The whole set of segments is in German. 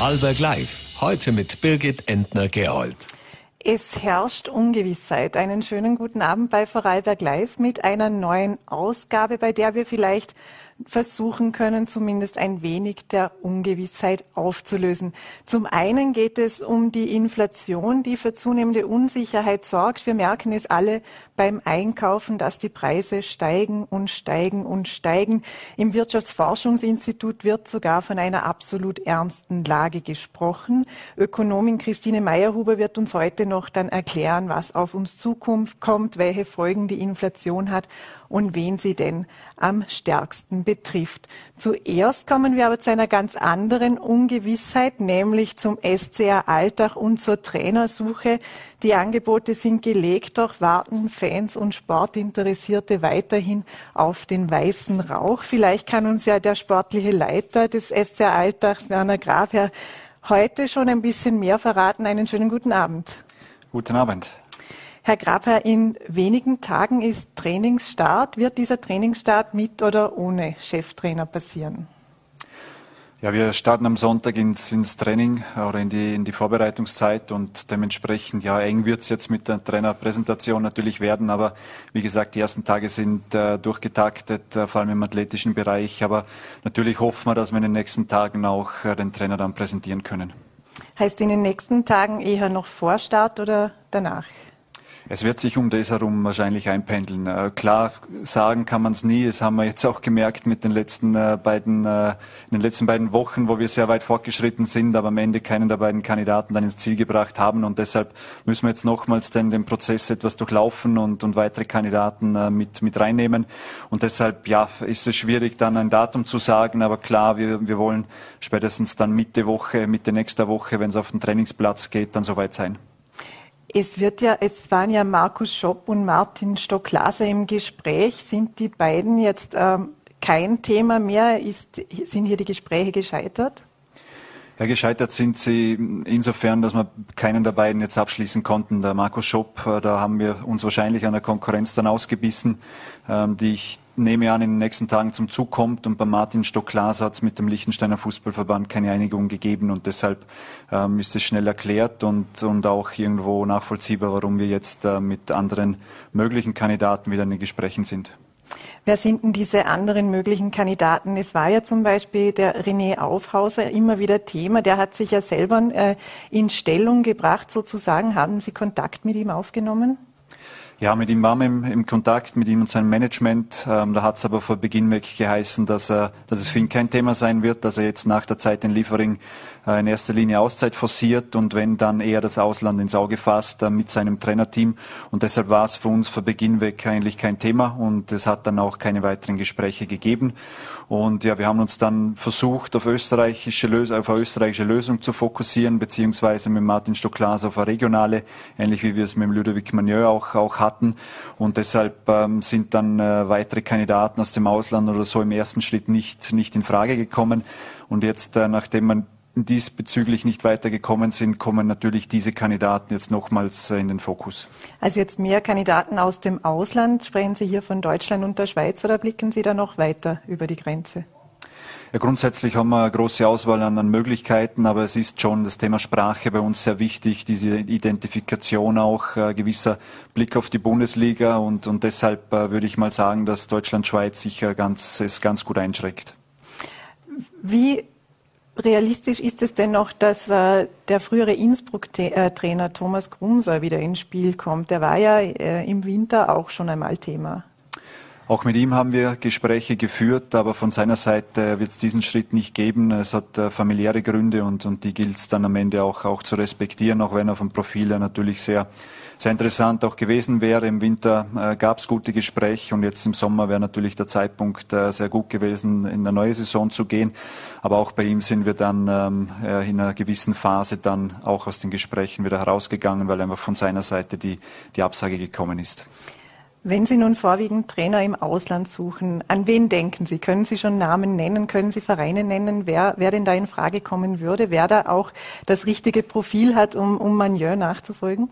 Vorarlberg Live. Heute mit Birgit Entner-Gerold. Es herrscht Ungewissheit. Einen schönen guten Abend bei Vorarlberg Live mit einer neuen Ausgabe, bei der wir vielleicht versuchen können, zumindest ein wenig der Ungewissheit aufzulösen. Zum einen geht es um die Inflation, die für zunehmende Unsicherheit sorgt. Wir merken es alle beim Einkaufen, dass die Preise steigen und steigen und steigen. Im Wirtschaftsforschungsinstitut wird sogar von einer absolut ernsten Lage gesprochen. Ökonomin Christine Meyerhuber wird uns heute noch dann erklären, was auf uns Zukunft kommt, welche Folgen die Inflation hat und wen sie denn am stärksten betrifft. Zuerst kommen wir aber zu einer ganz anderen Ungewissheit, nämlich zum SCR Alltag und zur Trainersuche. Die Angebote sind gelegt, doch warten Fans und Sportinteressierte weiterhin auf den weißen Rauch. Vielleicht kann uns ja der sportliche Leiter des SCR Alltags, Werner Grabherr, heute schon ein bisschen mehr verraten. Einen schönen guten Abend. Guten Abend. Herr Grabherr, in wenigen Tagen ist Trainingsstart. Wird dieser Trainingsstart mit oder ohne Cheftrainer passieren? Ja, wir starten am Sonntag ins, ins Training oder in die, in die Vorbereitungszeit und dementsprechend, ja, eng wird es jetzt mit der Trainerpräsentation natürlich werden, aber wie gesagt, die ersten Tage sind äh, durchgetaktet, äh, vor allem im athletischen Bereich, aber natürlich hoffen wir, dass wir in den nächsten Tagen auch äh, den Trainer dann präsentieren können. Heißt in den nächsten Tagen eher noch vor Start oder danach? Es wird sich um das herum wahrscheinlich einpendeln. Äh, klar sagen kann man es nie. Das haben wir jetzt auch gemerkt mit den letzten äh, beiden, äh, in den letzten beiden Wochen, wo wir sehr weit fortgeschritten sind, aber am Ende keinen der beiden Kandidaten dann ins Ziel gebracht haben. Und deshalb müssen wir jetzt nochmals den, den Prozess etwas durchlaufen und, und weitere Kandidaten mit, mit reinnehmen. Und deshalb, ja, ist es schwierig, dann ein Datum zu sagen. Aber klar, wir, wir wollen spätestens dann Mitte Woche, Mitte nächster Woche, wenn es auf den Trainingsplatz geht, dann soweit sein. Es wird ja, es waren ja Markus Schopp und Martin Stocklaser im Gespräch. Sind die beiden jetzt ähm, kein Thema mehr? Ist, sind hier die Gespräche gescheitert? Ja, gescheitert sind sie insofern, dass wir keinen der beiden jetzt abschließen konnten. Der Markus Schopp, äh, da haben wir uns wahrscheinlich an der Konkurrenz dann ausgebissen, ähm, die ich nehme an, in den nächsten Tagen zum Zug kommt. Und bei Martin Stock-Klaas hat es mit dem Liechtensteiner Fußballverband keine Einigung gegeben. Und deshalb ähm, ist es schnell erklärt und, und auch irgendwo nachvollziehbar, warum wir jetzt äh, mit anderen möglichen Kandidaten wieder in den Gesprächen sind. Wer sind denn diese anderen möglichen Kandidaten? Es war ja zum Beispiel der René Aufhauser immer wieder Thema. Der hat sich ja selber äh, in Stellung gebracht, sozusagen. Haben Sie Kontakt mit ihm aufgenommen? Ja, mit ihm waren wir im, im Kontakt, mit ihm und seinem Management. Ähm, da hat es aber vor Beginn weg geheißen, dass, er, dass es für ihn kein Thema sein wird, dass er jetzt nach der Zeit in Liefering äh, in erster Linie Auszeit forciert und wenn dann eher das Ausland ins Auge fasst äh, mit seinem Trainerteam. Und deshalb war es für uns vor Beginn weg eigentlich kein Thema und es hat dann auch keine weiteren Gespräche gegeben. Und ja, wir haben uns dann versucht, auf österreichische, Lös auf eine österreichische Lösung zu fokussieren, beziehungsweise mit Martin Stocklas auf eine regionale, ähnlich wie wir es mit Ludovic Manieu auch, auch hatten hatten. Und deshalb ähm, sind dann äh, weitere Kandidaten aus dem Ausland oder so im ersten Schritt nicht, nicht in Frage gekommen. Und jetzt, äh, nachdem man diesbezüglich nicht weitergekommen sind, kommen natürlich diese Kandidaten jetzt nochmals äh, in den Fokus. Also jetzt mehr Kandidaten aus dem Ausland. Sprechen Sie hier von Deutschland und der Schweiz oder blicken Sie da noch weiter über die Grenze? Ja, grundsätzlich haben wir eine große Auswahl an, Möglichkeiten, aber es ist schon das Thema Sprache bei uns sehr wichtig, diese Identifikation auch, äh, gewisser Blick auf die Bundesliga und, und deshalb äh, würde ich mal sagen, dass Deutschland-Schweiz sicher ganz, es ganz gut einschreckt. Wie realistisch ist es denn noch, dass äh, der frühere Innsbruck-Trainer äh, Thomas Grumser wieder ins Spiel kommt? Der war ja äh, im Winter auch schon einmal Thema. Auch mit ihm haben wir Gespräche geführt, aber von seiner Seite wird es diesen Schritt nicht geben. Es hat äh, familiäre Gründe und, und die gilt es dann am Ende auch, auch zu respektieren, auch wenn er vom Profil her natürlich sehr, sehr interessant auch gewesen wäre. Im Winter äh, gab es gute Gespräche und jetzt im Sommer wäre natürlich der Zeitpunkt äh, sehr gut gewesen, in eine neue Saison zu gehen. Aber auch bei ihm sind wir dann ähm, äh, in einer gewissen Phase dann auch aus den Gesprächen wieder herausgegangen, weil einfach von seiner Seite die, die Absage gekommen ist. Wenn Sie nun vorwiegend Trainer im Ausland suchen, an wen denken Sie? Können Sie schon Namen nennen? Können Sie Vereine nennen, wer, wer denn da in Frage kommen würde? Wer da auch das richtige Profil hat, um, um Manieu nachzufolgen?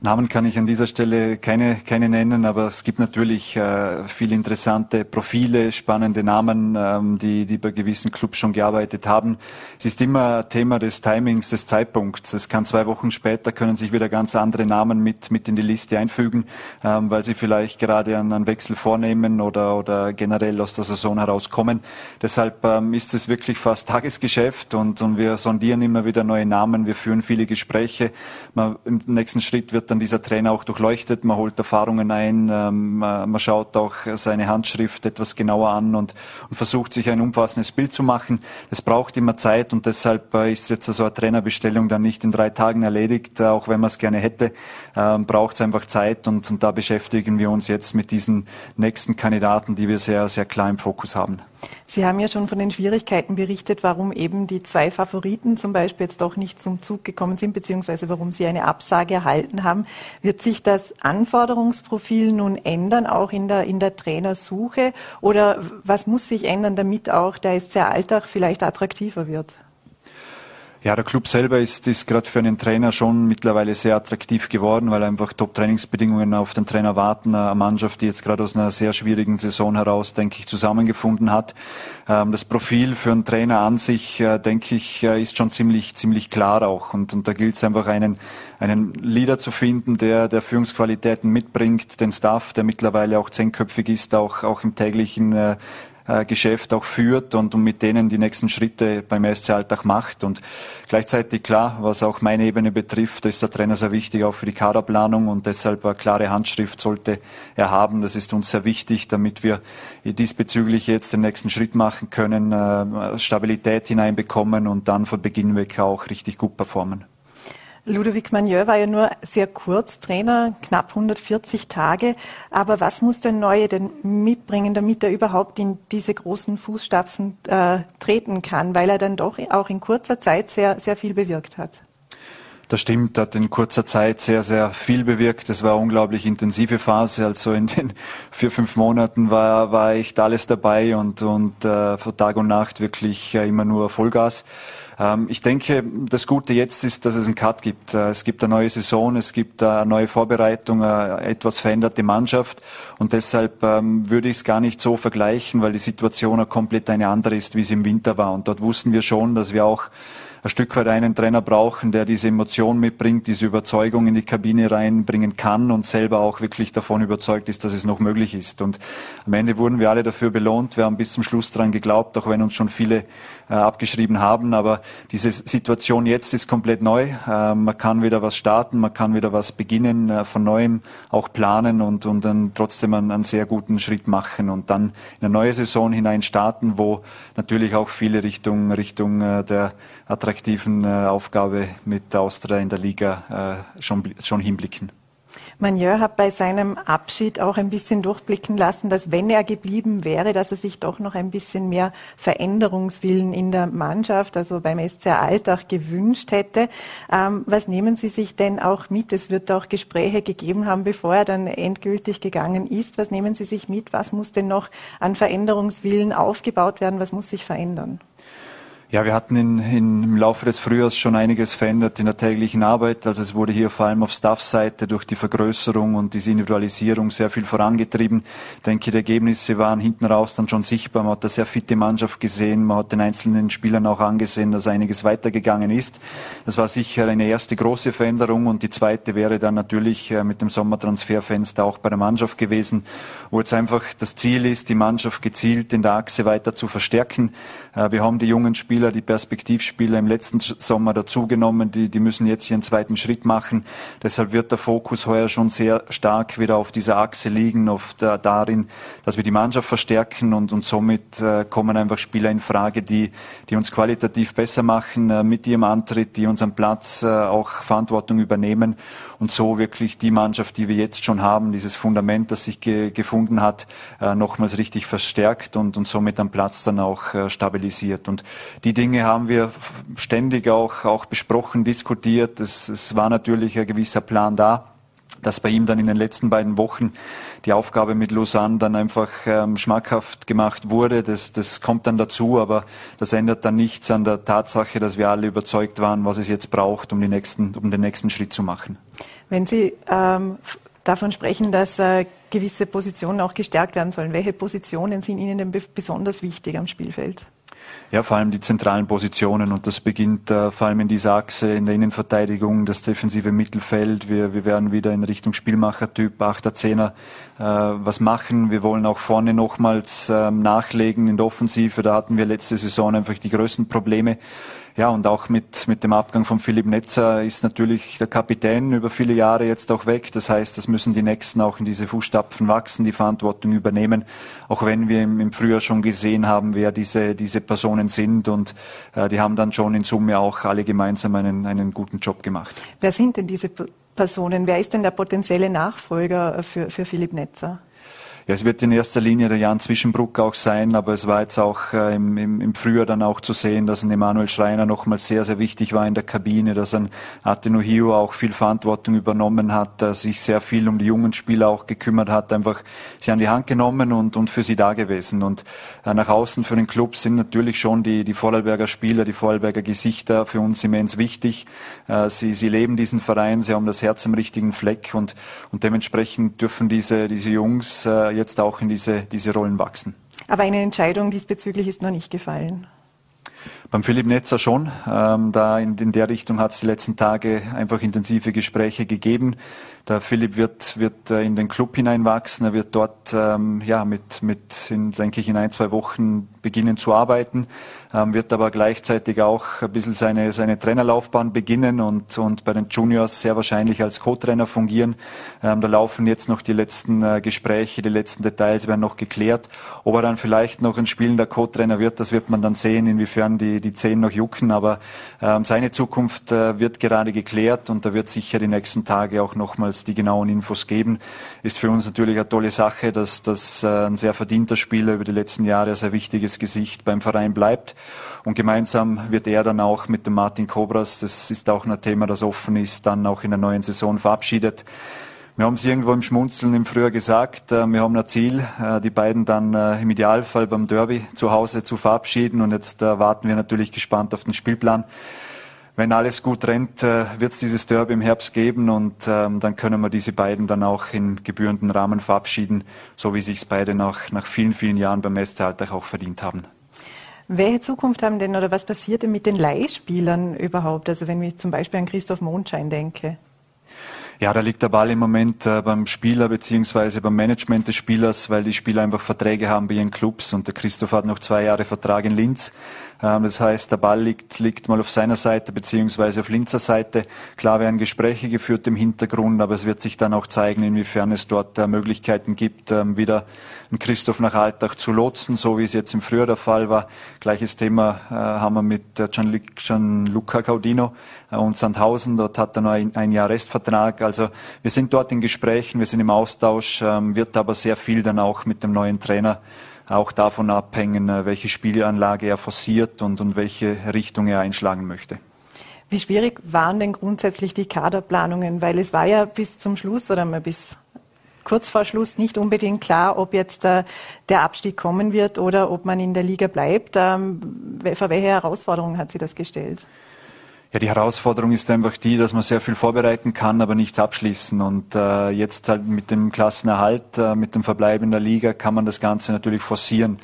Namen kann ich an dieser Stelle keine, keine nennen, aber es gibt natürlich äh, viele interessante Profile, spannende Namen, ähm, die, die bei gewissen Clubs schon gearbeitet haben. Es ist immer Thema des Timings, des Zeitpunkts. Es kann zwei Wochen später können sich wieder ganz andere Namen mit, mit in die Liste einfügen, ähm, weil sie vielleicht gerade einen, einen Wechsel vornehmen oder, oder generell aus der Saison herauskommen. Deshalb ähm, ist es wirklich fast Tagesgeschäft und, und wir sondieren immer wieder neue Namen. Wir führen viele Gespräche. Man, Im nächsten Schritt wird dann dieser Trainer auch durchleuchtet, man holt Erfahrungen ein, ähm, man schaut auch seine Handschrift etwas genauer an und, und versucht sich ein umfassendes Bild zu machen. Es braucht immer Zeit und deshalb äh, ist jetzt so eine Trainerbestellung dann nicht in drei Tagen erledigt, äh, auch wenn man es gerne hätte, ähm, braucht es einfach Zeit und, und da beschäftigen wir uns jetzt mit diesen nächsten Kandidaten, die wir sehr, sehr klar im Fokus haben. Sie haben ja schon von den Schwierigkeiten berichtet, warum eben die zwei Favoriten zum Beispiel jetzt doch nicht zum Zug gekommen sind, beziehungsweise warum sie eine Absage erhalten haben. Wird sich das Anforderungsprofil nun ändern, auch in der, in der Trainersuche? Oder was muss sich ändern, damit auch der SC Alltag vielleicht attraktiver wird? Ja, der Club selber ist, ist gerade für einen Trainer schon mittlerweile sehr attraktiv geworden, weil einfach Top-Trainingsbedingungen auf den Trainer warten. Eine Mannschaft, die jetzt gerade aus einer sehr schwierigen Saison heraus, denke ich, zusammengefunden hat. Ähm, das Profil für einen Trainer an sich, äh, denke ich, äh, ist schon ziemlich, ziemlich klar auch. Und, und da gilt es einfach einen, einen Leader zu finden, der, der Führungsqualitäten mitbringt, den Staff, der mittlerweile auch zehnköpfig ist, auch, auch im täglichen äh, Geschäft auch führt und, und mit denen die nächsten Schritte beim SC Alltag macht. Und gleichzeitig klar, was auch meine Ebene betrifft, ist der Trainer sehr wichtig auch für die Kaderplanung und deshalb eine klare Handschrift sollte er haben. Das ist uns sehr wichtig, damit wir diesbezüglich jetzt den nächsten Schritt machen können, äh, Stabilität hineinbekommen und dann von Beginn weg auch richtig gut performen. Ludovic Magneux war ja nur sehr kurz Trainer, knapp 140 Tage. Aber was muss der Neue denn mitbringen, damit er überhaupt in diese großen Fußstapfen äh, treten kann? Weil er dann doch auch in kurzer Zeit sehr, sehr viel bewirkt hat. Das stimmt, hat in kurzer Zeit sehr, sehr viel bewirkt. Es war eine unglaublich intensive Phase. Also in den vier, fünf Monaten war, war echt alles dabei und, und äh, von Tag und Nacht wirklich äh, immer nur Vollgas. Ähm, ich denke, das Gute jetzt ist, dass es einen Cut gibt. Äh, es gibt eine neue Saison, es gibt eine neue Vorbereitung, eine etwas veränderte Mannschaft und deshalb ähm, würde ich es gar nicht so vergleichen, weil die Situation komplett eine andere ist, wie sie im Winter war. Und dort wussten wir schon, dass wir auch ein Stück weit einen Trainer brauchen, der diese Emotion mitbringt, diese Überzeugung in die Kabine reinbringen kann und selber auch wirklich davon überzeugt ist, dass es noch möglich ist. Und am Ende wurden wir alle dafür belohnt. Wir haben bis zum Schluss dran geglaubt, auch wenn uns schon viele äh, abgeschrieben haben. Aber diese Situation jetzt ist komplett neu. Äh, man kann wieder was starten, man kann wieder was beginnen, äh, von neuem auch planen und, und dann trotzdem einen, einen sehr guten Schritt machen und dann in eine neue Saison hinein starten, wo natürlich auch viele Richtung, Richtung äh, der attraktiven äh, Aufgabe mit Austria in der Liga äh, schon, schon hinblicken. Manier hat bei seinem Abschied auch ein bisschen durchblicken lassen, dass wenn er geblieben wäre, dass er sich doch noch ein bisschen mehr Veränderungswillen in der Mannschaft, also beim SC Alltag gewünscht hätte. Ähm, was nehmen Sie sich denn auch mit? Es wird auch Gespräche gegeben haben, bevor er dann endgültig gegangen ist. Was nehmen Sie sich mit? Was muss denn noch an Veränderungswillen aufgebaut werden? Was muss sich verändern? Ja, wir hatten in, in, im Laufe des Frühjahrs schon einiges verändert in der täglichen Arbeit. Also es wurde hier vor allem auf Staff-Seite durch die Vergrößerung und diese Individualisierung sehr viel vorangetrieben. Ich denke, die Ergebnisse waren hinten raus dann schon sichtbar. Man hat eine sehr fitte Mannschaft gesehen. Man hat den einzelnen Spielern auch angesehen, dass einiges weitergegangen ist. Das war sicher eine erste große Veränderung und die zweite wäre dann natürlich äh, mit dem Sommertransferfenster auch bei der Mannschaft gewesen, wo jetzt einfach das Ziel ist, die Mannschaft gezielt in der Achse weiter zu verstärken. Äh, wir haben die jungen Spieler Spieler, die Perspektivspieler im letzten Sommer dazugenommen, die, die müssen jetzt ihren zweiten Schritt machen. Deshalb wird der Fokus heuer schon sehr stark wieder auf dieser Achse liegen, auf der, darin, dass wir die Mannschaft verstärken und, und somit äh, kommen einfach Spieler in Frage, die, die uns qualitativ besser machen äh, mit ihrem Antritt, die unseren Platz äh, auch Verantwortung übernehmen und so wirklich die Mannschaft, die wir jetzt schon haben, dieses Fundament, das sich ge gefunden hat, äh, nochmals richtig verstärkt und, und somit am Platz dann auch äh, stabilisiert. Und die die Dinge haben wir ständig auch, auch besprochen, diskutiert. Es, es war natürlich ein gewisser Plan da. dass bei ihm dann in den letzten beiden Wochen die Aufgabe mit Lausanne dann einfach ähm, schmackhaft gemacht wurde. Das, das kommt dann dazu, aber das ändert dann nichts an der Tatsache, dass wir alle überzeugt waren, was es jetzt braucht, um, die nächsten, um den nächsten Schritt zu machen. Wenn Sie ähm, davon sprechen, dass äh, gewisse Positionen auch gestärkt werden sollen, welche Positionen sind Ihnen denn besonders wichtig am Spielfeld? Ja, vor allem die zentralen Positionen und das beginnt äh, vor allem in dieser Achse in der Innenverteidigung, das defensive Mittelfeld. Wir, wir werden wieder in Richtung Spielmachertyp, 8er, 10er äh, was machen. Wir wollen auch vorne nochmals äh, nachlegen in der Offensive. Da hatten wir letzte Saison einfach die größten Probleme. Ja, und auch mit, mit dem Abgang von Philipp Netzer ist natürlich der Kapitän über viele Jahre jetzt auch weg. Das heißt, das müssen die Nächsten auch in diese Fußstapfen wachsen, die Verantwortung übernehmen. Auch wenn wir im, Frühjahr schon gesehen haben, wer diese, diese Personen sind. Und äh, die haben dann schon in Summe auch alle gemeinsam einen, einen guten Job gemacht. Wer sind denn diese Personen? Wer ist denn der potenzielle Nachfolger für, für Philipp Netzer? Ja, es wird in erster Linie der Jan Zwischenbruck auch sein, aber es war jetzt auch äh, im, im, im Frühjahr dann auch zu sehen, dass ein Emanuel Schreiner nochmal sehr, sehr wichtig war in der Kabine, dass ein Atenuhio auch viel Verantwortung übernommen hat, dass sich sehr viel um die jungen Spieler auch gekümmert hat, einfach sie an die Hand genommen und, und für sie da gewesen. Und äh, nach außen für den Club sind natürlich schon die, die Vorarlberger Spieler, die Vorarlberger Gesichter für uns immens wichtig. Äh, sie, sie leben diesen Verein, sie haben das Herz am richtigen Fleck und, und dementsprechend dürfen diese, diese Jungs äh, jetzt auch in diese, diese Rollen wachsen. Aber eine Entscheidung diesbezüglich ist noch nicht gefallen. Beim Philipp Netzer schon. Ähm, da in, in der Richtung hat es die letzten Tage einfach intensive Gespräche gegeben. Der Philipp wird, wird äh, in den Club hineinwachsen. Er wird dort ähm, ja, mit, mit in, denke ich, in ein, zwei Wochen beginnen zu arbeiten, ähm, wird aber gleichzeitig auch ein bisschen seine, seine Trainerlaufbahn beginnen und, und bei den Juniors sehr wahrscheinlich als Co-Trainer fungieren. Ähm, da laufen jetzt noch die letzten äh, Gespräche, die letzten Details werden noch geklärt. Ob er dann vielleicht noch ein spielender Co-Trainer wird, das wird man dann sehen, inwiefern die, die Zehen noch jucken. Aber ähm, seine Zukunft äh, wird gerade geklärt und da wird sicher die nächsten Tage auch nochmals jetzt die genauen Infos geben. Ist für uns natürlich eine tolle Sache, dass, dass äh, ein sehr verdienter Spieler über die letzten Jahre ein sehr wichtiges Gesicht beim Verein bleibt. Und gemeinsam wird er dann auch mit dem Martin Cobras, das ist auch ein Thema, das offen ist, dann auch in der neuen Saison verabschiedet. Wir haben es irgendwo im Schmunzeln im Frühjahr gesagt, äh, wir haben ein Ziel, äh, die beiden dann im Idealfall beim Derby zu Hause zu verabschieden und jetzt warten wir natürlich gespannt auf den Spielplan wenn alles gut rennt, äh, wird es dieses Derby im Herbst geben und ähm, dann können wir diese beiden dann auch in gebührenden Rahmen verabschieden, so wie sich beide nach, nach vielen, vielen Jahren beim SC Alltag auch verdient haben. Welche Zukunft haben denn oder was passiert denn mit den Leihspielern überhaupt? Also wenn ich zum Beispiel an Christoph Mondschein denke. Ja, da liegt der Ball im Moment äh, beim Spieler beziehungsweise beim Management des Spielers, weil die Spieler einfach Verträge haben bei ihren Clubs und der Christoph hat noch zwei Jahre Vertrag in Linz. Ähm, das heißt, der Ball liegt, liegt mal auf seiner Seite beziehungsweise auf Linzer Seite. Klar werden Gespräche geführt im Hintergrund, aber es wird sich dann auch zeigen, inwiefern es dort äh, Möglichkeiten gibt, ähm, wieder einen Christoph nach Alltag zu lotsen, so wie es jetzt im Frühjahr der Fall war. Gleiches Thema äh, haben wir mit äh, Gianluca Caudino und Sandhausen. Dort hat er noch ein, ein Jahr Restvertrag. Also wir sind dort in Gesprächen, wir sind im Austausch, ähm, wird aber sehr viel dann auch mit dem neuen Trainer auch davon abhängen, äh, welche Spielanlage er forciert und, und welche Richtung er einschlagen möchte. Wie schwierig waren denn grundsätzlich die Kaderplanungen? Weil es war ja bis zum Schluss oder mal bis kurz vor Schluss nicht unbedingt klar, ob jetzt äh, der Abstieg kommen wird oder ob man in der Liga bleibt. Ähm, vor welche Herausforderungen hat sie das gestellt? Ja, die Herausforderung ist einfach die, dass man sehr viel vorbereiten kann, aber nichts abschließen. Und äh, jetzt halt mit dem Klassenerhalt, äh, mit dem Verbleib in der Liga kann man das Ganze natürlich forcieren.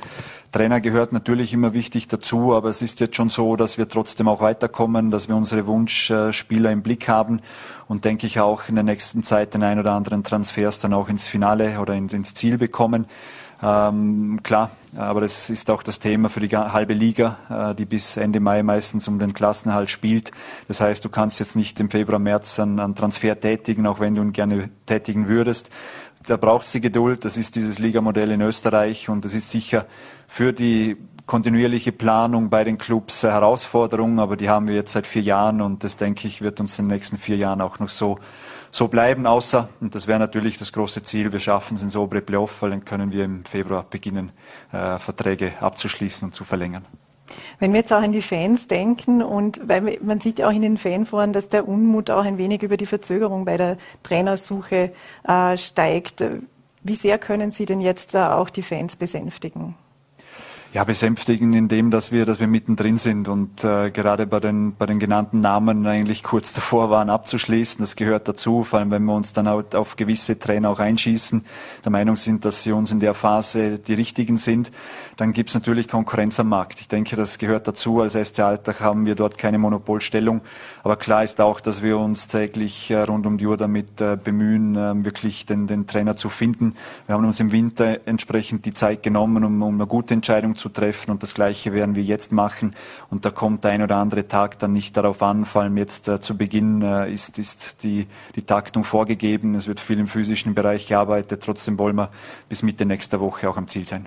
Trainer gehört natürlich immer wichtig dazu, aber es ist jetzt schon so, dass wir trotzdem auch weiterkommen, dass wir unsere Wunschspieler im Blick haben und denke ich auch in der nächsten Zeit den ein oder anderen Transfers dann auch ins Finale oder ins Ziel bekommen. Ähm, klar, aber das ist auch das Thema für die halbe Liga, äh, die bis Ende Mai meistens um den Klassenerhalt spielt. Das heißt, du kannst jetzt nicht im Februar, März einen, einen Transfer tätigen, auch wenn du ihn gerne tätigen würdest. Da braucht sie Geduld. Das ist dieses Ligamodell in Österreich und das ist sicher für die kontinuierliche Planung bei den Clubs Herausforderung, aber die haben wir jetzt seit vier Jahren und das denke ich wird uns in den nächsten vier Jahren auch noch so so bleiben, außer, und das wäre natürlich das große Ziel, wir schaffen es ins obere Playoff, weil dann können wir im Februar beginnen, äh, Verträge abzuschließen und zu verlängern. Wenn wir jetzt auch an die Fans denken und weil man sieht ja auch in den Fanforen, dass der Unmut auch ein wenig über die Verzögerung bei der Trainersuche äh, steigt. Wie sehr können Sie denn jetzt äh, auch die Fans besänftigen? Ja, besänftigen in dem, dass wir, dass wir mittendrin sind und äh, gerade bei den, bei den genannten Namen eigentlich kurz davor waren abzuschließen. Das gehört dazu, vor allem wenn wir uns dann auch auf gewisse Trainer auch einschießen, der Meinung sind, dass sie uns in der Phase die richtigen sind, dann gibt es natürlich Konkurrenz am Markt. Ich denke, das gehört dazu. Als SC Alltag haben wir dort keine Monopolstellung. Aber klar ist auch, dass wir uns täglich äh, rund um die Uhr damit äh, bemühen, äh, wirklich den, den Trainer zu finden. Wir haben uns im Winter entsprechend die Zeit genommen, um, um eine gute Entscheidung zu zu treffen und das Gleiche werden wir jetzt machen. Und da kommt der ein oder andere Tag dann nicht darauf an, vor allem jetzt äh, zu Beginn äh, ist, ist die, die Taktung vorgegeben. Es wird viel im physischen Bereich gearbeitet. Trotzdem wollen wir bis Mitte nächster Woche auch am Ziel sein.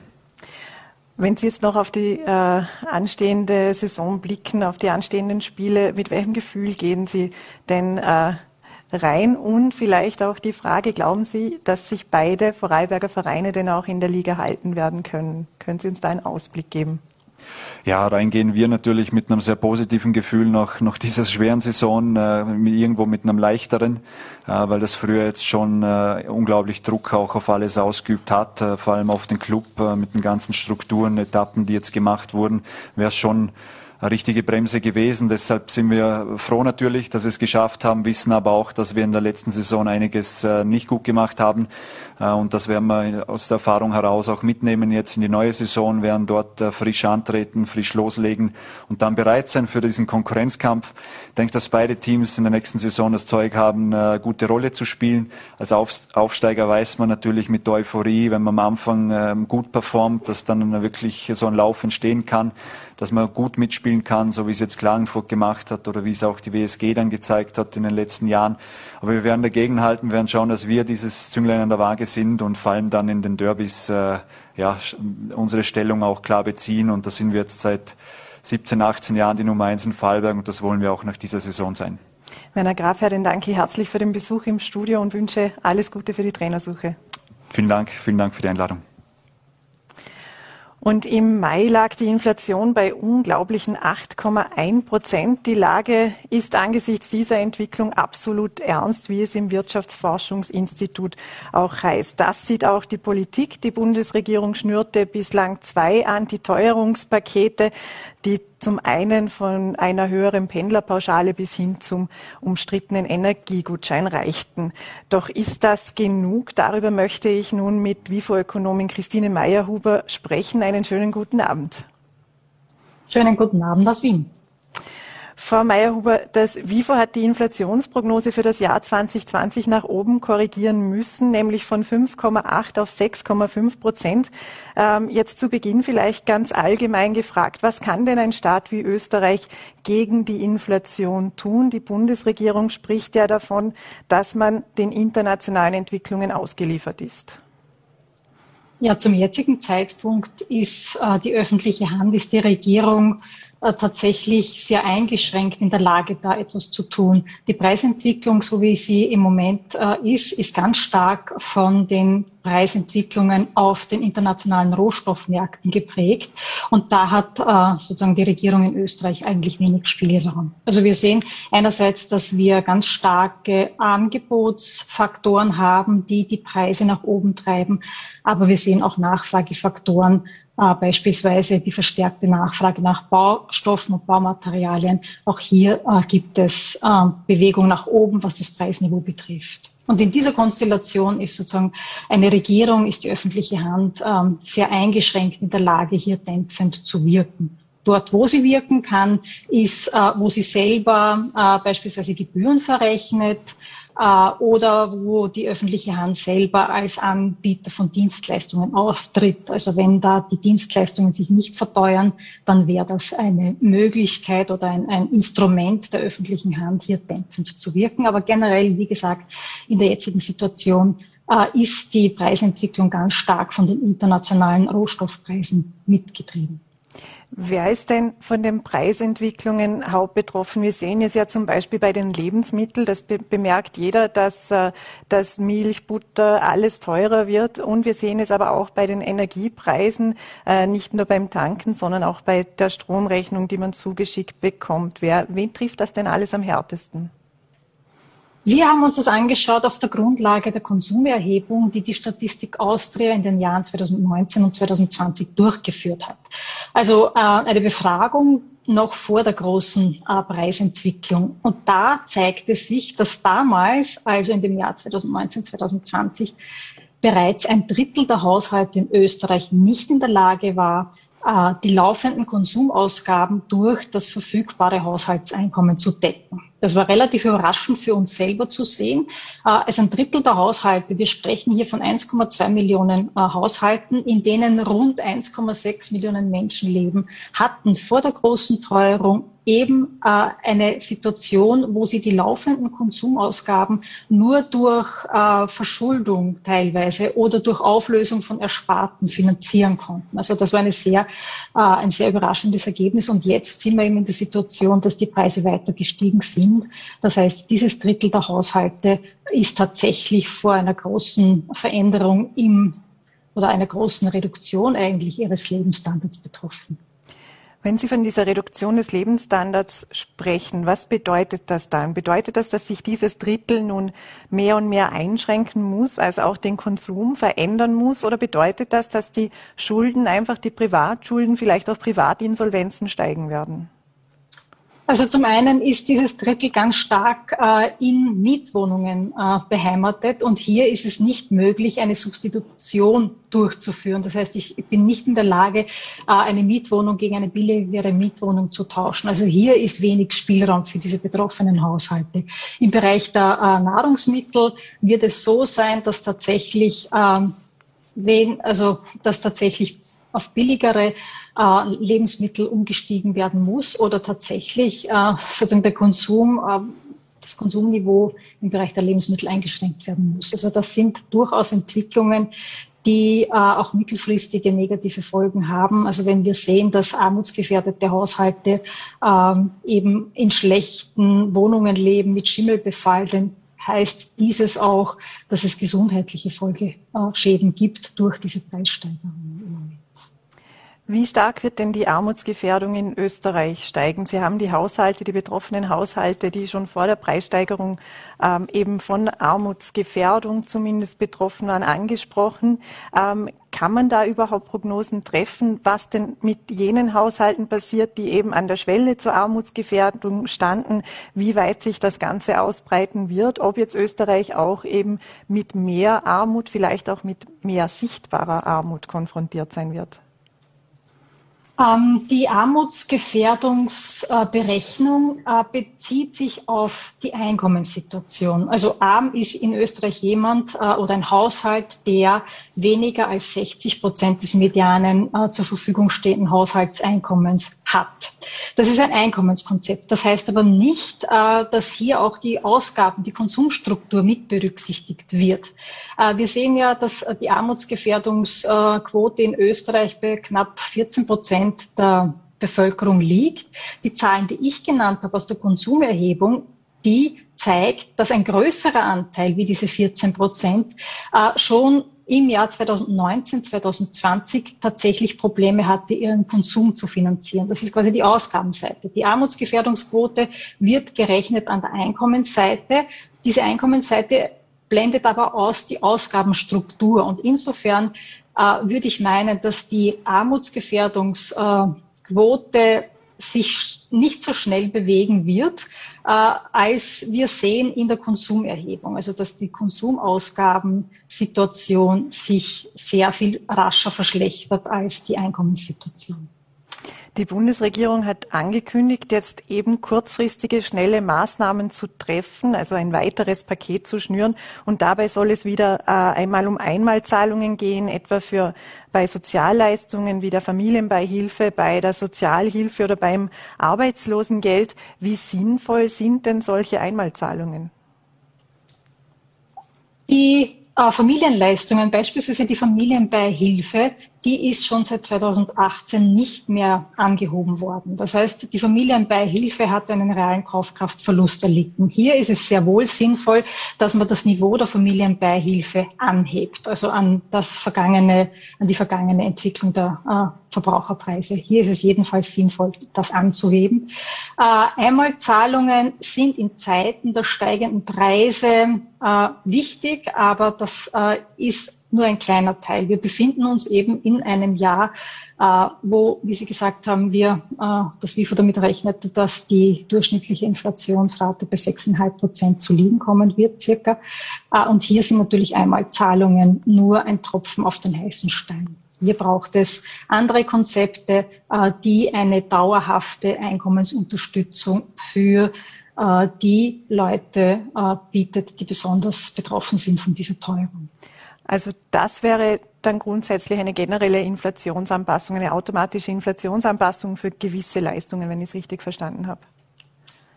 Wenn Sie jetzt noch auf die äh, anstehende Saison blicken, auf die anstehenden Spiele, mit welchem Gefühl gehen Sie denn äh, rein? Und vielleicht auch die Frage, glauben Sie, dass sich beide Vorarlberger Vereine denn auch in der Liga halten werden können? Können Sie uns da einen Ausblick geben? Ja, reingehen wir natürlich mit einem sehr positiven Gefühl nach, nach dieser schweren Saison, äh, irgendwo mit einem leichteren, äh, weil das früher jetzt schon äh, unglaublich Druck auch auf alles ausgeübt hat, äh, vor allem auf den Club äh, mit den ganzen Strukturen, Etappen, die jetzt gemacht wurden, wäre schon eine richtige Bremse gewesen. Deshalb sind wir froh natürlich, dass wir es geschafft haben, wissen aber auch, dass wir in der letzten Saison einiges äh, nicht gut gemacht haben. Äh, und das werden wir aus der Erfahrung heraus auch mitnehmen jetzt in die neue Saison, werden dort äh, frisch antreten, frisch loslegen und dann bereit sein für diesen Konkurrenzkampf. Ich denke, dass beide Teams in der nächsten Saison das Zeug haben, eine gute Rolle zu spielen. Als Aufsteiger weiß man natürlich mit der Euphorie, wenn man am Anfang ähm, gut performt, dass dann wirklich so ein Lauf entstehen kann dass man gut mitspielen kann, so wie es jetzt Klagenfurt gemacht hat oder wie es auch die WSG dann gezeigt hat in den letzten Jahren. Aber wir werden dagegen halten, werden schauen, dass wir dieses Zünglein an der Waage sind und vor allem dann in den Derbys äh, ja, unsere Stellung auch klar beziehen. Und da sind wir jetzt seit 17, 18 Jahren die Nummer eins in Fallberg und das wollen wir auch nach dieser Saison sein. Werner Graf, Herr, danke ich herzlich für den Besuch im Studio und wünsche alles Gute für die Trainersuche. Vielen Dank, vielen Dank für die Einladung. Und im Mai lag die Inflation bei unglaublichen 8,1 Prozent. Die Lage ist angesichts dieser Entwicklung absolut ernst, wie es im Wirtschaftsforschungsinstitut auch heißt. Das sieht auch die Politik. Die Bundesregierung schnürte bislang zwei Antiteuerungspakete, die zum einen von einer höheren Pendlerpauschale bis hin zum umstrittenen Energiegutschein reichten. Doch ist das genug? Darüber möchte ich nun mit WIFO-Ökonomin Christine Meyerhuber sprechen. Einen schönen guten Abend. Schönen guten Abend aus Wien. Frau Meyerhuber, das WIFO hat die Inflationsprognose für das Jahr 2020 nach oben korrigieren müssen, nämlich von 5,8 auf 6,5 Prozent. Ähm, jetzt zu Beginn vielleicht ganz allgemein gefragt, was kann denn ein Staat wie Österreich gegen die Inflation tun? Die Bundesregierung spricht ja davon, dass man den internationalen Entwicklungen ausgeliefert ist. Ja, zum jetzigen Zeitpunkt ist äh, die öffentliche Hand, ist die Regierung tatsächlich sehr eingeschränkt in der Lage, da etwas zu tun. Die Preisentwicklung, so wie sie im Moment äh, ist, ist ganz stark von den Preisentwicklungen auf den internationalen Rohstoffmärkten geprägt. Und da hat äh, sozusagen die Regierung in Österreich eigentlich wenig Spielraum. Also wir sehen einerseits, dass wir ganz starke Angebotsfaktoren haben, die die Preise nach oben treiben. Aber wir sehen auch Nachfragefaktoren, äh, beispielsweise die verstärkte Nachfrage nach Baustoffen und Baumaterialien. Auch hier äh, gibt es äh, Bewegung nach oben, was das Preisniveau betrifft. Und in dieser Konstellation ist sozusagen eine Regierung, ist die öffentliche Hand ähm, sehr eingeschränkt in der Lage, hier dämpfend zu wirken. Dort, wo sie wirken kann, ist, äh, wo sie selber äh, beispielsweise Gebühren verrechnet, äh, oder wo die öffentliche Hand selber als Anbieter von Dienstleistungen auftritt. Also wenn da die Dienstleistungen sich nicht verteuern, dann wäre das eine Möglichkeit oder ein, ein Instrument der öffentlichen Hand, hier dämpfend zu wirken. Aber generell, wie gesagt, in der jetzigen Situation äh, ist die Preisentwicklung ganz stark von den internationalen Rohstoffpreisen mitgetrieben. Wer ist denn von den Preisentwicklungen hauptbetroffen? Wir sehen es ja zum Beispiel bei den Lebensmitteln, das be bemerkt jeder, dass, äh, dass Milch, Butter, alles teurer wird. Und wir sehen es aber auch bei den Energiepreisen, äh, nicht nur beim Tanken, sondern auch bei der Stromrechnung, die man zugeschickt bekommt. Wer, wen trifft das denn alles am härtesten? Wir haben uns das angeschaut auf der Grundlage der Konsumerhebung, die die Statistik Austria in den Jahren 2019 und 2020 durchgeführt hat. Also äh, eine Befragung noch vor der großen äh, Preisentwicklung. Und da zeigte sich, dass damals, also in dem Jahr 2019, 2020, bereits ein Drittel der Haushalte in Österreich nicht in der Lage war, äh, die laufenden Konsumausgaben durch das verfügbare Haushaltseinkommen zu decken. Das war relativ überraschend für uns selber zu sehen. Es ein Drittel der Haushalte, wir sprechen hier von 1,2 Millionen äh, Haushalten, in denen rund 1,6 Millionen Menschen leben, hatten vor der großen Teuerung eben äh, eine Situation, wo sie die laufenden Konsumausgaben nur durch äh, Verschuldung teilweise oder durch Auflösung von Ersparten finanzieren konnten. Also das war eine sehr, äh, ein sehr überraschendes Ergebnis. Und jetzt sind wir eben in der Situation, dass die Preise weiter gestiegen sind. Das heißt, dieses Drittel der Haushalte ist tatsächlich vor einer großen Veränderung im oder einer großen Reduktion eigentlich ihres Lebensstandards betroffen. Wenn Sie von dieser Reduktion des Lebensstandards sprechen, was bedeutet das dann? Bedeutet das, dass sich dieses Drittel nun mehr und mehr einschränken muss, also auch den Konsum verändern muss? Oder bedeutet das, dass die Schulden, einfach die Privatschulden, vielleicht auch Privatinsolvenzen steigen werden? Also zum einen ist dieses Drittel ganz stark äh, in Mietwohnungen äh, beheimatet und hier ist es nicht möglich, eine Substitution durchzuführen. Das heißt, ich bin nicht in der Lage, äh, eine Mietwohnung gegen eine billigere Mietwohnung zu tauschen. Also hier ist wenig Spielraum für diese betroffenen Haushalte. Im Bereich der äh, Nahrungsmittel wird es so sein, dass tatsächlich, ähm, wen, also dass tatsächlich auf billigere äh, Lebensmittel umgestiegen werden muss oder tatsächlich äh, sozusagen der Konsum, äh, das Konsumniveau im Bereich der Lebensmittel eingeschränkt werden muss. Also das sind durchaus Entwicklungen, die äh, auch mittelfristige negative Folgen haben. Also wenn wir sehen, dass armutsgefährdete Haushalte ähm, eben in schlechten Wohnungen leben, mit Schimmelbefall, dann heißt dieses auch, dass es gesundheitliche Folgeschäden gibt durch diese Preissteigerungen. Wie stark wird denn die Armutsgefährdung in Österreich steigen? Sie haben die Haushalte, die betroffenen Haushalte, die schon vor der Preissteigerung ähm, eben von Armutsgefährdung zumindest betroffen waren, angesprochen. Ähm, kann man da überhaupt Prognosen treffen, was denn mit jenen Haushalten passiert, die eben an der Schwelle zur Armutsgefährdung standen, wie weit sich das Ganze ausbreiten wird, ob jetzt Österreich auch eben mit mehr Armut, vielleicht auch mit mehr sichtbarer Armut konfrontiert sein wird? Ähm, die Armutsgefährdungsberechnung äh, bezieht sich auf die Einkommenssituation. Also arm ist in Österreich jemand äh, oder ein Haushalt, der weniger als 60 Prozent des medianen äh, zur Verfügung stehenden Haushaltseinkommens hat. Das ist ein Einkommenskonzept. Das heißt aber nicht, dass hier auch die Ausgaben, die Konsumstruktur mit berücksichtigt wird. Wir sehen ja, dass die Armutsgefährdungsquote in Österreich bei knapp 14 Prozent Prozent der Bevölkerung liegt. Die Zahlen, die ich genannt habe aus der Konsumerhebung, die zeigt, dass ein größerer Anteil wie diese 14 Prozent äh, schon im Jahr 2019, 2020 tatsächlich Probleme hatte, ihren Konsum zu finanzieren. Das ist quasi die Ausgabenseite. Die Armutsgefährdungsquote wird gerechnet an der Einkommensseite. Diese Einkommensseite blendet aber aus die Ausgabenstruktur. Und insofern äh, würde ich meinen, dass die Armutsgefährdungsquote sich nicht so schnell bewegen wird, äh, als wir sehen in der Konsumerhebung. Also dass die Konsumausgabensituation sich sehr viel rascher verschlechtert als die Einkommenssituation. Die Bundesregierung hat angekündigt, jetzt eben kurzfristige, schnelle Maßnahmen zu treffen, also ein weiteres Paket zu schnüren. Und dabei soll es wieder äh, einmal um Einmalzahlungen gehen, etwa für bei Sozialleistungen wie der Familienbeihilfe, bei der Sozialhilfe oder beim Arbeitslosengeld. Wie sinnvoll sind denn solche Einmalzahlungen? Die äh, Familienleistungen, beispielsweise die Familienbeihilfe, die ist schon seit 2018 nicht mehr angehoben worden. Das heißt, die Familienbeihilfe hat einen realen Kaufkraftverlust erlitten. Hier ist es sehr wohl sinnvoll, dass man das Niveau der Familienbeihilfe anhebt, also an das vergangene, an die vergangene Entwicklung der äh, Verbraucherpreise. Hier ist es jedenfalls sinnvoll, das anzuheben. Äh, Einmalzahlungen sind in Zeiten der steigenden Preise äh, wichtig, aber das äh, ist nur ein kleiner Teil. Wir befinden uns eben in einem Jahr, äh, wo, wie Sie gesagt haben, wir, äh, das WIFO damit rechnet, dass die durchschnittliche Inflationsrate bei 6,5 Prozent zu liegen kommen wird, circa. Äh, und hier sind natürlich einmal Zahlungen nur ein Tropfen auf den heißen Stein. Hier braucht es andere Konzepte, die eine dauerhafte Einkommensunterstützung für die Leute bietet, die besonders betroffen sind von dieser Teuerung. Also das wäre dann grundsätzlich eine generelle Inflationsanpassung, eine automatische Inflationsanpassung für gewisse Leistungen, wenn ich es richtig verstanden habe.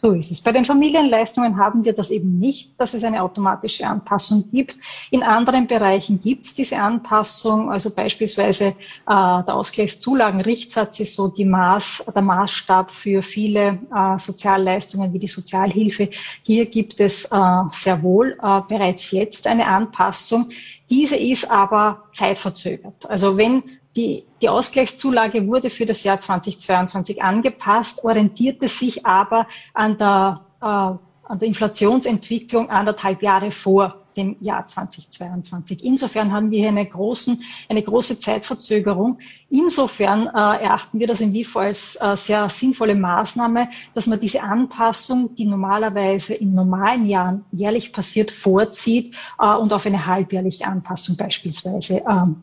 So ist es. Bei den Familienleistungen haben wir das eben nicht, dass es eine automatische Anpassung gibt. In anderen Bereichen gibt es diese Anpassung, also beispielsweise äh, der Ausgleichszulagenrichtsatz ist so die Maß, der Maßstab für viele äh, Sozialleistungen wie die Sozialhilfe. Hier gibt es äh, sehr wohl äh, bereits jetzt eine Anpassung. Diese ist aber zeitverzögert. Also wenn die, die Ausgleichszulage wurde für das Jahr 2022 angepasst, orientierte sich aber an der, äh, an der Inflationsentwicklung anderthalb Jahre vor dem Jahr 2022. Insofern haben wir hier eine, großen, eine große Zeitverzögerung. Insofern äh, erachten wir das in WIFO als äh, sehr sinnvolle Maßnahme, dass man diese Anpassung, die normalerweise in normalen Jahren jährlich passiert, vorzieht äh, und auf eine halbjährliche Anpassung beispielsweise ähm,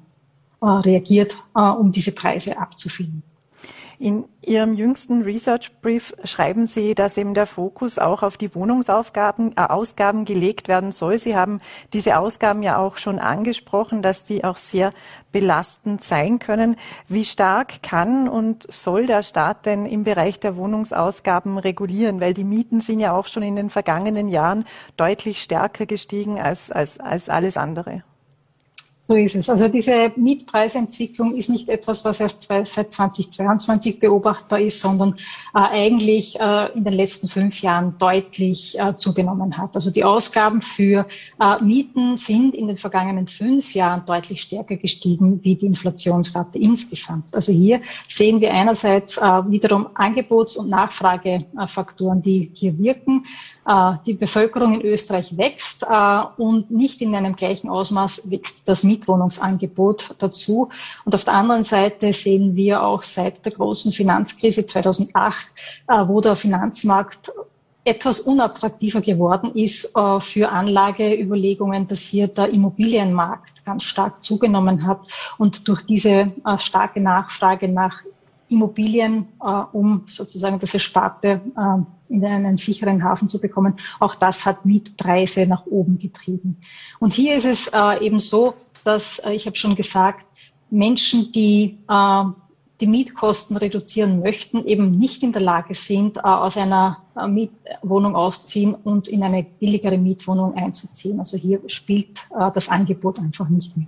äh, reagiert, äh, um diese Preise abzufinden. In Ihrem jüngsten Research Brief schreiben Sie, dass eben der Fokus auch auf die Wohnungsausgaben äh, Ausgaben gelegt werden soll. Sie haben diese Ausgaben ja auch schon angesprochen, dass die auch sehr belastend sein können. Wie stark kann und soll der Staat denn im Bereich der Wohnungsausgaben regulieren? Weil die Mieten sind ja auch schon in den vergangenen Jahren deutlich stärker gestiegen als, als, als alles andere. So ist es. Also diese Mietpreisentwicklung ist nicht etwas, was erst seit 2022 beobachtbar ist, sondern äh, eigentlich äh, in den letzten fünf Jahren deutlich äh, zugenommen hat. Also die Ausgaben für äh, Mieten sind in den vergangenen fünf Jahren deutlich stärker gestiegen wie die Inflationsrate insgesamt. Also hier sehen wir einerseits äh, wiederum Angebots- und Nachfragefaktoren, die hier wirken. Äh, die Bevölkerung in Österreich wächst und nicht in einem gleichen Ausmaß wächst das Mietwohnungsangebot dazu. Und auf der anderen Seite sehen wir auch seit der großen Finanzkrise 2008, äh, wo der Finanzmarkt etwas unattraktiver geworden ist für Anlageüberlegungen, dass hier der Immobilienmarkt ganz stark zugenommen hat und durch diese starke Nachfrage nach Immobilien, äh, um sozusagen das Ersparte äh, in einen sicheren Hafen zu bekommen. Auch das hat Mietpreise nach oben getrieben. Und hier ist es äh, eben so, dass, äh, ich habe schon gesagt, Menschen, die äh, die Mietkosten reduzieren möchten, eben nicht in der Lage sind, äh, aus einer äh, Mietwohnung ausziehen und in eine billigere Mietwohnung einzuziehen. Also hier spielt das Angebot einfach nicht mit.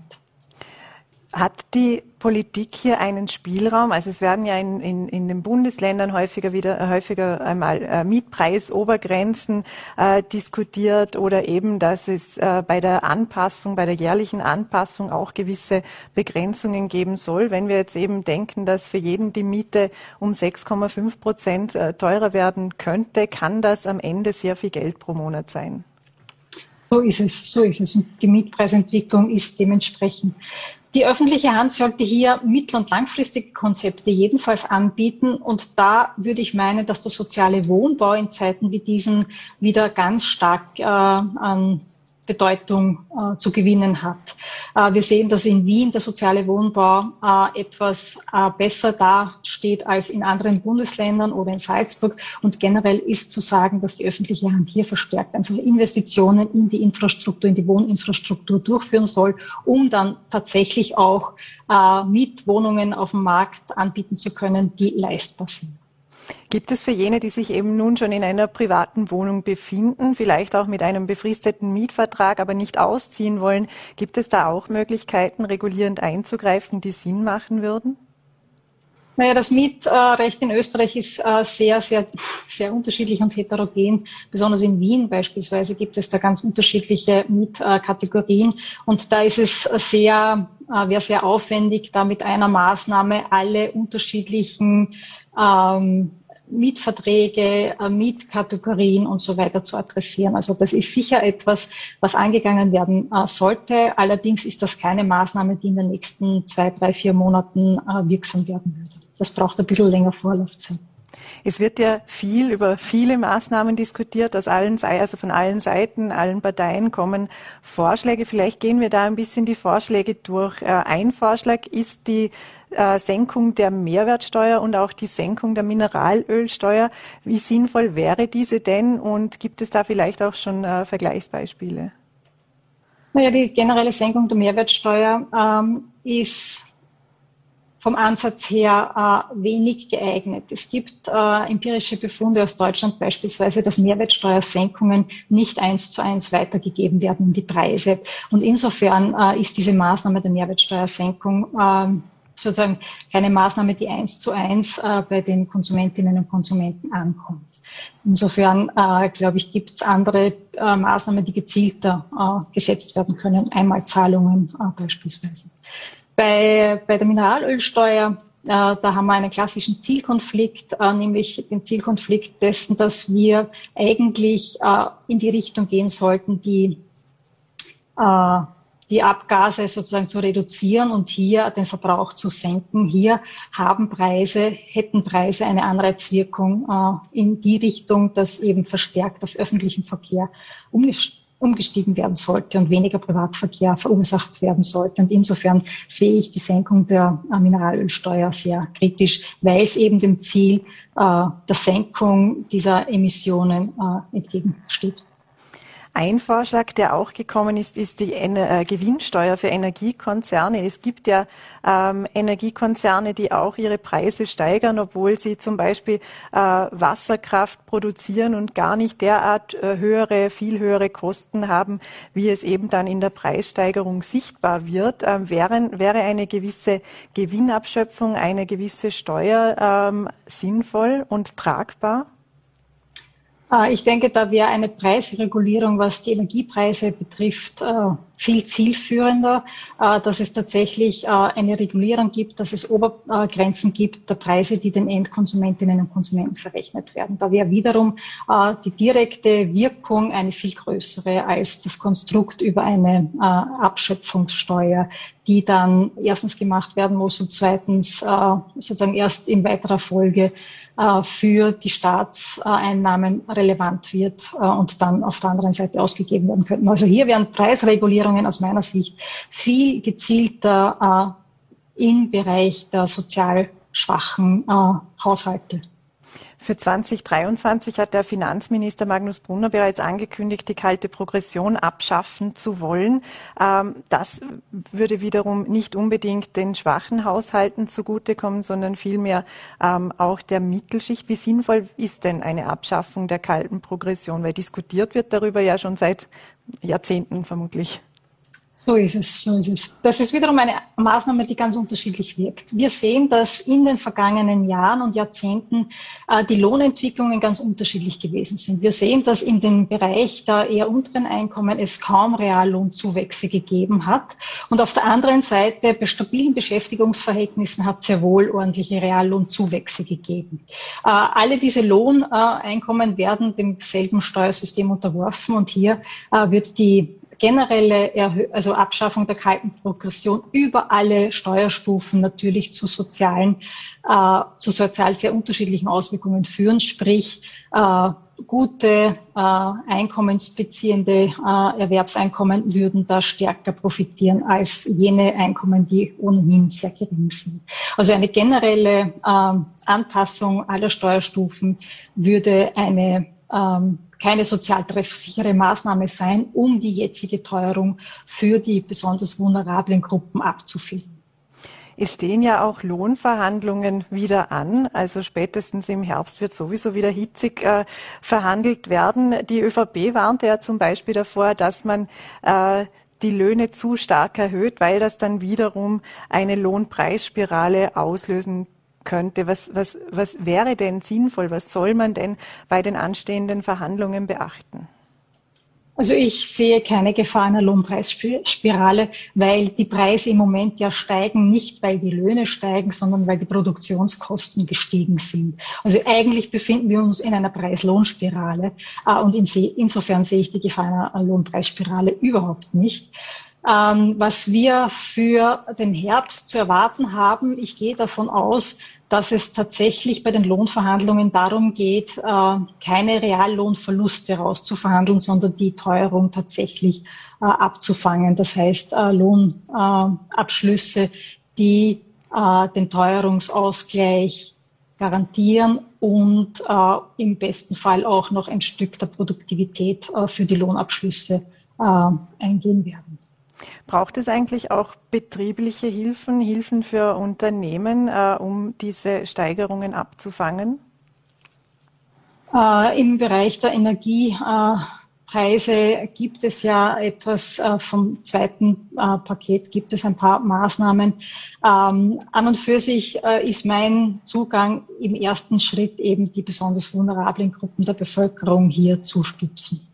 Hat die Politik hier einen Spielraum? Also es werden ja in, in, in den Bundesländern häufiger wieder häufiger einmal äh, Mietpreisobergrenzen äh, diskutiert oder eben, dass es äh, bei der Anpassung, bei der jährlichen Anpassung auch gewisse Begrenzungen geben soll. Wenn wir jetzt eben denken, dass für jeden die Miete um 6,5 Prozent äh, teurer werden könnte, kann das am Ende sehr viel Geld pro Monat sein. So ist es, so ist es. Und die Mietpreisentwicklung ist dementsprechend. Die öffentliche Hand sollte hier mittel- und langfristige Konzepte jedenfalls anbieten. Und da würde ich meinen, dass der soziale Wohnbau in Zeiten wie diesen wieder ganz stark äh, an Bedeutung äh, zu gewinnen hat. Äh, wir sehen, dass in Wien der soziale Wohnbau äh, etwas äh, besser dasteht als in anderen Bundesländern oder in Salzburg. Und generell ist zu sagen, dass die öffentliche Hand hier verstärkt einfach Investitionen in die Infrastruktur, in die Wohninfrastruktur durchführen soll, um dann tatsächlich auch äh, Mietwohnungen auf dem Markt anbieten zu können, die leistbar sind. Gibt es für jene, die sich eben nun schon in einer privaten Wohnung befinden, vielleicht auch mit einem befristeten Mietvertrag, aber nicht ausziehen wollen, gibt es da auch Möglichkeiten, regulierend einzugreifen, die Sinn machen würden? Naja, das Mietrecht in Österreich ist äh, sehr, sehr, sehr unterschiedlich und heterogen. Besonders in Wien beispielsweise gibt es da ganz unterschiedliche Mietkategorien. Und da ist es sehr, äh, wäre sehr aufwendig, da mit einer Maßnahme alle unterschiedlichen ähm, Mietverträge, äh, Mietkategorien und so weiter zu adressieren. Also das ist sicher etwas, was angegangen werden sollte. Allerdings ist das keine Maßnahme, die in den nächsten zwei, drei, vier Monaten wirksam werden würde das braucht ein bisschen länger Vorlaufzeit. Es wird ja viel über viele Maßnahmen diskutiert, aus allen, also von allen Seiten, allen Parteien kommen Vorschläge. Vielleicht gehen wir da ein bisschen die Vorschläge durch. Äh, ein Vorschlag ist die äh, Senkung der Mehrwertsteuer und auch die Senkung der Mineralölsteuer. Wie sinnvoll wäre diese denn und gibt es da vielleicht auch schon äh, Vergleichsbeispiele? Naja, die generelle Senkung der Mehrwertsteuer ähm, ist vom Ansatz her äh, wenig geeignet. Es gibt äh, empirische Befunde aus Deutschland beispielsweise, dass Mehrwertsteuersenkungen nicht eins zu eins weitergegeben werden in die Preise. Und insofern äh, ist diese Maßnahme der Mehrwertsteuersenkung äh, sozusagen keine Maßnahme, die eins zu eins äh, bei den Konsumentinnen und Konsumenten ankommt. Insofern, äh, glaube ich, gibt es andere äh, Maßnahmen, die gezielter äh, gesetzt werden können, Einmalzahlungen äh, beispielsweise. Bei, bei der Mineralölsteuer, äh, da haben wir einen klassischen Zielkonflikt, nämlich den Zielkonflikt dessen, dass wir eigentlich in die Richtung gehen sollten, die, die Abgase sozusagen zu reduzieren und hier den Verbrauch zu senken. Hier haben Preise, hätten Preise eine Anreizwirkung äh, in die Richtung, dass eben verstärkt auf öffentlichen Verkehr umgestiegen werden sollte und weniger Privatverkehr verursacht werden sollte. Und insofern sehe ich die Senkung der äh, Mineralölsteuer sehr kritisch, weil es eben dem Ziel äh, der Senkung dieser Emissionen äh, entgegensteht. Ein Vorschlag, der auch gekommen ist, ist die äh, Gewinnsteuer für Energiekonzerne. Es gibt ja ähm, Energiekonzerne, die auch ihre Preise steigern, obwohl sie zum Beispiel äh, Wasserkraft produzieren und gar nicht derart äh, höhere, viel höhere Kosten haben, wie es eben dann in der Preissteigerung sichtbar wird. Ähm, wäre, wäre eine gewisse Gewinnabschöpfung, eine gewisse Steuer ähm, sinnvoll und tragbar? Äh, ich denke, da wäre eine Preisregulierung, was die Energiepreise betrifft, äh, viel zielführender, äh, dass es tatsächlich eine Regulierung gibt, dass es Obergrenzen gibt der Preise, die den Endkonsumentinnen und Konsumenten verrechnet werden. Da wäre wiederum die direkte Wirkung eine viel größere als das Konstrukt über eine Abschöpfungssteuer, die dann erstens gemacht werden muss und zweitens sozusagen erst in weiterer Folge äh, für die Staatseinnahmen relevant wird äh, und dann auf der anderen Seite ausgegeben werden könnten. Also hier wären Preisregulierungen aus meiner Sicht viel gezielter äh, im Bereich der sozial schwachen Haushalte. Für 2023 hat der Finanzminister Magnus Brunner bereits angekündigt, die kalte Progression abschaffen zu wollen. Ähm, das würde wiederum nicht unbedingt den schwachen Haushalten zugutekommen, sondern vielmehr ähm, auch der Mittelschicht. Wie sinnvoll ist denn eine Abschaffung der kalten Progression? Weil diskutiert wird darüber ja schon seit Jahrzehnten vermutlich. So ist es, so ist es. Das ist wiederum eine Maßnahme, die ganz unterschiedlich wirkt. Wir sehen, dass in den vergangenen Jahren und Jahrzehnten äh, die Lohnentwicklungen ganz unterschiedlich gewesen sind. Wir sehen, dass in dem Bereich der eher unteren Einkommen es kaum Reallohnzuwächse gegeben hat. Und auf der anderen Seite bei stabilen Beschäftigungsverhältnissen hat sehr wohl ordentliche Reallohnzuwächse gegeben. Äh, alle diese Lohneinkommen werden demselben Steuersystem unterworfen und hier äh, wird die generelle Erhö also Abschaffung der kalten Progression über alle Steuerstufen natürlich zu sozialen, äh, zu sozial sehr unterschiedlichen Auswirkungen führen, sprich äh, gute äh, einkommensbeziehende äh, Erwerbseinkommen würden da stärker profitieren als jene Einkommen, die ohnehin sehr gering sind. Also eine generelle äh, Anpassung aller Steuerstufen würde eine ähm, keine sozial treffsichere Maßnahme sein, um die jetzige Teuerung für die besonders vulnerablen Gruppen abzufedern. Es stehen ja auch Lohnverhandlungen wieder an. Also spätestens im Herbst wird sowieso wieder hitzig äh, verhandelt werden. Die ÖVP warnte ja zum Beispiel davor, dass man äh, die Löhne zu stark erhöht, weil das dann wiederum eine Lohnpreisspirale auslösen könnte. Was, was, was wäre denn sinnvoll? Was soll man denn bei den anstehenden Verhandlungen beachten? Also ich sehe keine Gefahr einer Lohnpreisspirale, weil die Preise im Moment ja steigen, nicht weil die Löhne steigen, sondern weil die Produktionskosten gestiegen sind. Also eigentlich befinden wir uns in einer Preis-Lohn-Spirale äh, und insofern sehe ich die Gefahr einer Lohnpreisspirale überhaupt nicht. Ähm, was wir für den Herbst zu erwarten haben, ich gehe davon aus, dass es tatsächlich bei den Lohnverhandlungen darum geht, äh, keine Reallohnverluste rauszuverhandeln, sondern die Teuerung tatsächlich äh, abzufangen. Das heißt, äh, Lohnabschlüsse, die den Teuerungsausgleich garantieren und im besten Fall auch noch ein Stück der Produktivität für die Lohnabschlüsse eingehen werden. Braucht es eigentlich auch betriebliche Hilfen, Hilfen für Unternehmen, äh, um diese Steigerungen abzufangen? Äh, Im Bereich der Energiepreise gibt es ja etwas äh, vom zweiten äh, Paket, gibt es ein paar Maßnahmen. Ähm, an und für sich äh, ist mein Zugang im ersten Schritt eben die besonders vulnerablen Gruppen der Bevölkerung hier zu stützen.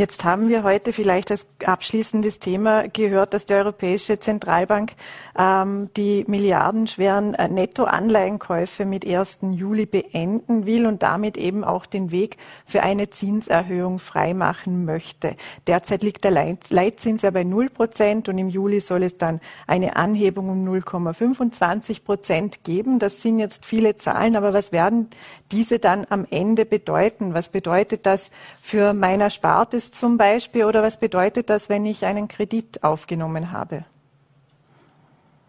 Jetzt haben wir heute vielleicht als abschließendes Thema gehört, dass die Europäische Zentralbank ähm, die milliardenschweren äh, Nettoanleihenkäufe mit 1. Juli beenden will und damit eben auch den Weg für eine Zinserhöhung freimachen möchte. Derzeit liegt der Leitzins ja bei 0 Prozent und im Juli soll es dann eine Anhebung um 0,25 Prozent geben. Das sind jetzt viele Zahlen, aber was werden diese dann am Ende bedeuten? Was bedeutet das für mein Zum Beispiel oder was bedeutet das, wenn ich einen Kredit aufgenommen habe?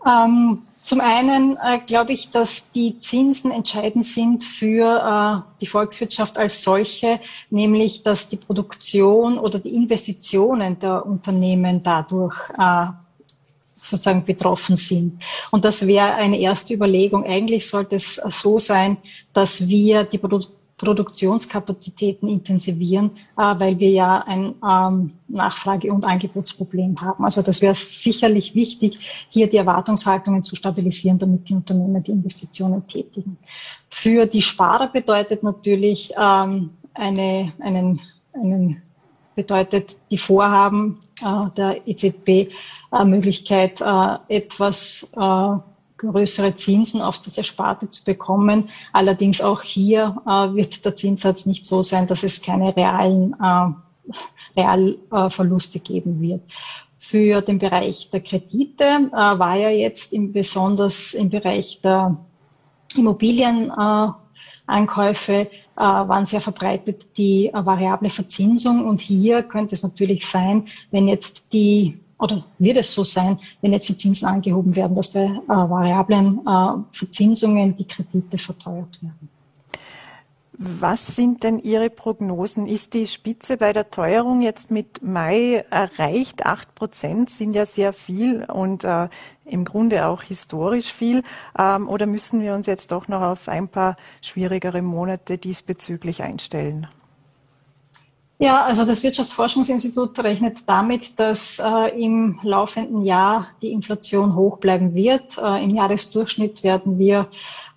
Ähm, zum einen äh, glaube ich, dass die Zinsen entscheidend sind für äh, die Volkswirtschaft als solche, nämlich dass die Produktion oder die Investitionen der Unternehmen dadurch äh, sozusagen betroffen sind. Und das wäre eine erste Überlegung. Eigentlich sollte es so sein, dass wir die Produktion Produktionskapazitäten intensivieren, äh, weil wir ja ein ähm, Nachfrage- und Angebotsproblem haben. Also das wäre sicherlich wichtig, hier die Erwartungshaltungen zu stabilisieren, damit die Unternehmen die Investitionen tätigen. Für die Sparer bedeutet natürlich ähm, eine, einen, einen bedeutet die Vorhaben äh, der EZB äh, Möglichkeit, etwas größere Zinsen auf das Ersparte zu bekommen. Allerdings auch hier äh, wird der Zinssatz nicht so sein, dass es keine realen äh, Realverluste äh, geben wird. Für den Bereich der Kredite äh, war ja jetzt im, besonders im Bereich der Immobilienankäufe äh, waren sehr verbreitet die äh, variable Verzinsung. Und hier könnte es natürlich sein, wenn jetzt die oder wird es so sein, wenn jetzt die Zinsen angehoben werden, dass bei äh, variablen äh, Verzinsungen die Kredite verteuert werden? Was sind denn Ihre Prognosen? Ist die Spitze bei der Teuerung jetzt mit Mai erreicht? Acht Prozent sind ja sehr viel und äh, im Grunde auch historisch viel. Ähm, oder müssen wir uns jetzt doch noch auf ein paar schwierigere Monate diesbezüglich einstellen? Ja, also das Wirtschaftsforschungsinstitut rechnet damit, dass äh, im laufenden Jahr die Inflation hoch bleiben wird. Äh, Im Jahresdurchschnitt werden wir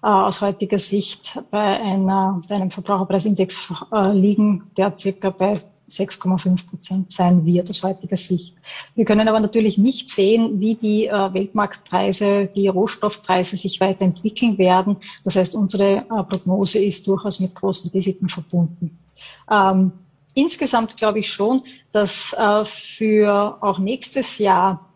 äh, aus heutiger Sicht bei, einer, bei einem Verbraucherpreisindex äh, liegen, der circa bei 6,5 Prozent sein wird aus heutiger Sicht. Wir können aber natürlich nicht sehen, wie die äh, Weltmarktpreise, die Rohstoffpreise sich weiterentwickeln werden. Das heißt, unsere äh, Prognose ist durchaus mit großen Risiken verbunden. Ähm, insgesamt glaube ich schon, dass äh, für auch nächstes Jahr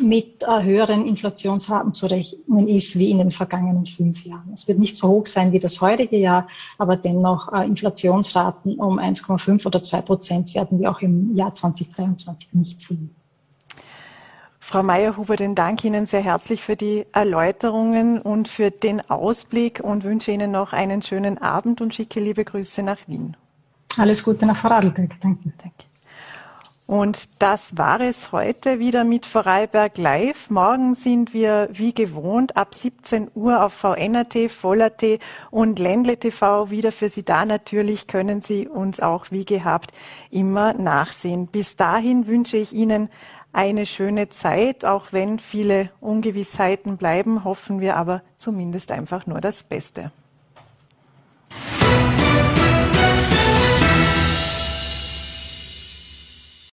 mit äh, höheren Inflationsraten zu rechnen ist wie in den vergangenen fünf Jahren. Es wird nicht so hoch sein wie das heutige Jahr, aber dennoch äh, Inflationsraten um 1,5 oder 2 Prozent werden wir auch im Jahr 2023 nicht sehen. Frau Meyerhuber, den Dank Ihnen sehr herzlich für die Erläuterungen und für den Ausblick und wünsche Ihnen noch einen schönen Abend und schicke liebe Grüße nach Wien. Alles Gute nach Vorarlberg. Danke. Danke. Und das war es heute wieder mit Vorarlberg Live. Morgen sind wir wie gewohnt ab 17 Uhr auf VNRT, Voller.t und Ländle TV wieder für Sie da. Natürlich können Sie uns auch wie gehabt immer nachsehen. Bis dahin wünsche ich Ihnen eine schöne Zeit, auch wenn viele Ungewissheiten bleiben, hoffen wir aber zumindest einfach nur das Beste.